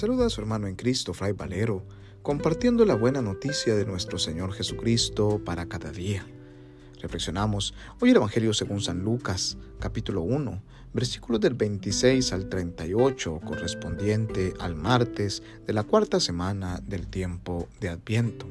saluda a su hermano en Cristo, Fray Valero, compartiendo la buena noticia de nuestro Señor Jesucristo para cada día. Reflexionamos hoy el Evangelio según San Lucas, capítulo 1, versículos del 26 al 38, correspondiente al martes de la cuarta semana del tiempo de Adviento.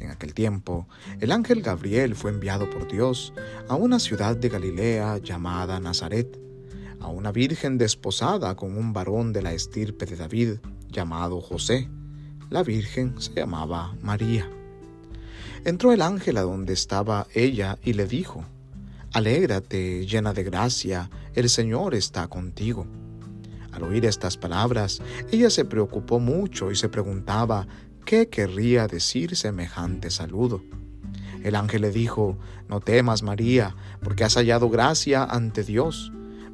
En aquel tiempo, el ángel Gabriel fue enviado por Dios a una ciudad de Galilea llamada Nazaret a una virgen desposada con un varón de la estirpe de David llamado José. La virgen se llamaba María. Entró el ángel a donde estaba ella y le dijo, Alégrate, llena de gracia, el Señor está contigo. Al oír estas palabras, ella se preocupó mucho y se preguntaba qué querría decir semejante saludo. El ángel le dijo, No temas, María, porque has hallado gracia ante Dios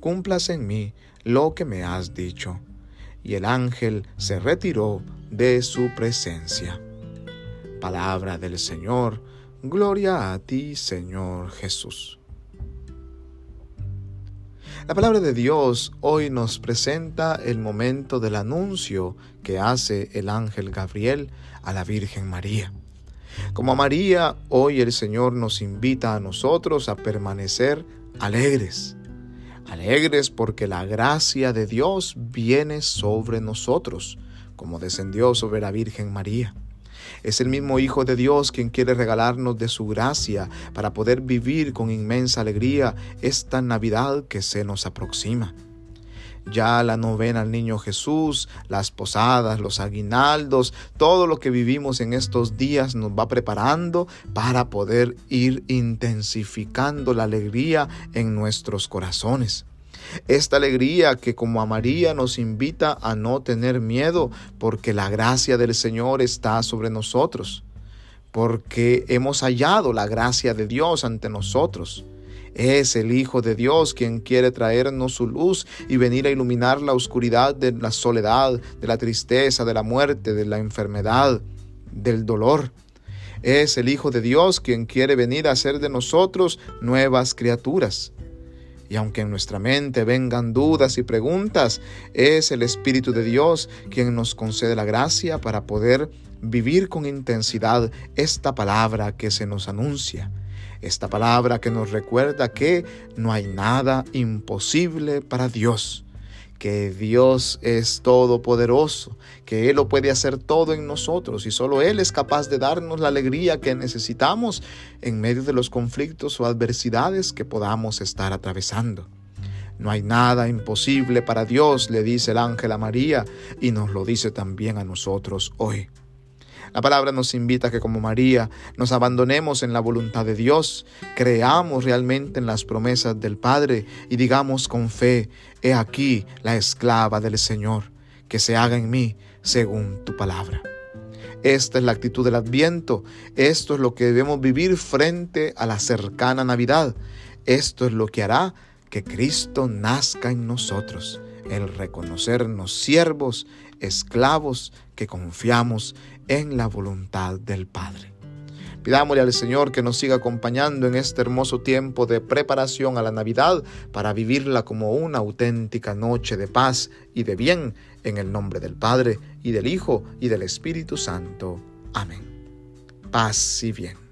cumplas en mí lo que me has dicho. Y el ángel se retiró de su presencia. Palabra del Señor, gloria a ti, Señor Jesús. La palabra de Dios hoy nos presenta el momento del anuncio que hace el ángel Gabriel a la Virgen María. Como a María, hoy el Señor nos invita a nosotros a permanecer alegres, alegres porque la gracia de Dios viene sobre nosotros, como descendió sobre la Virgen María. Es el mismo Hijo de Dios quien quiere regalarnos de su gracia para poder vivir con inmensa alegría esta Navidad que se nos aproxima. Ya la novena al Niño Jesús, las posadas, los aguinaldos, todo lo que vivimos en estos días nos va preparando para poder ir intensificando la alegría en nuestros corazones. Esta alegría que como a María nos invita a no tener miedo porque la gracia del Señor está sobre nosotros, porque hemos hallado la gracia de Dios ante nosotros. Es el Hijo de Dios quien quiere traernos su luz y venir a iluminar la oscuridad de la soledad, de la tristeza, de la muerte, de la enfermedad, del dolor. Es el Hijo de Dios quien quiere venir a hacer de nosotros nuevas criaturas. Y aunque en nuestra mente vengan dudas y preguntas, es el Espíritu de Dios quien nos concede la gracia para poder vivir con intensidad esta palabra que se nos anuncia esta palabra que nos recuerda que no hay nada imposible para Dios, que Dios es todopoderoso, que Él lo puede hacer todo en nosotros y solo Él es capaz de darnos la alegría que necesitamos en medio de los conflictos o adversidades que podamos estar atravesando. No hay nada imposible para Dios, le dice el ángel a María y nos lo dice también a nosotros hoy. La palabra nos invita a que como María nos abandonemos en la voluntad de Dios, creamos realmente en las promesas del Padre y digamos con fe, he aquí la esclava del Señor, que se haga en mí según tu palabra. Esta es la actitud del adviento, esto es lo que debemos vivir frente a la cercana Navidad, esto es lo que hará que Cristo nazca en nosotros, el reconocernos siervos, esclavos que confiamos en la voluntad del Padre. Pidámosle al Señor que nos siga acompañando en este hermoso tiempo de preparación a la Navidad para vivirla como una auténtica noche de paz y de bien en el nombre del Padre y del Hijo y del Espíritu Santo. Amén. Paz y bien.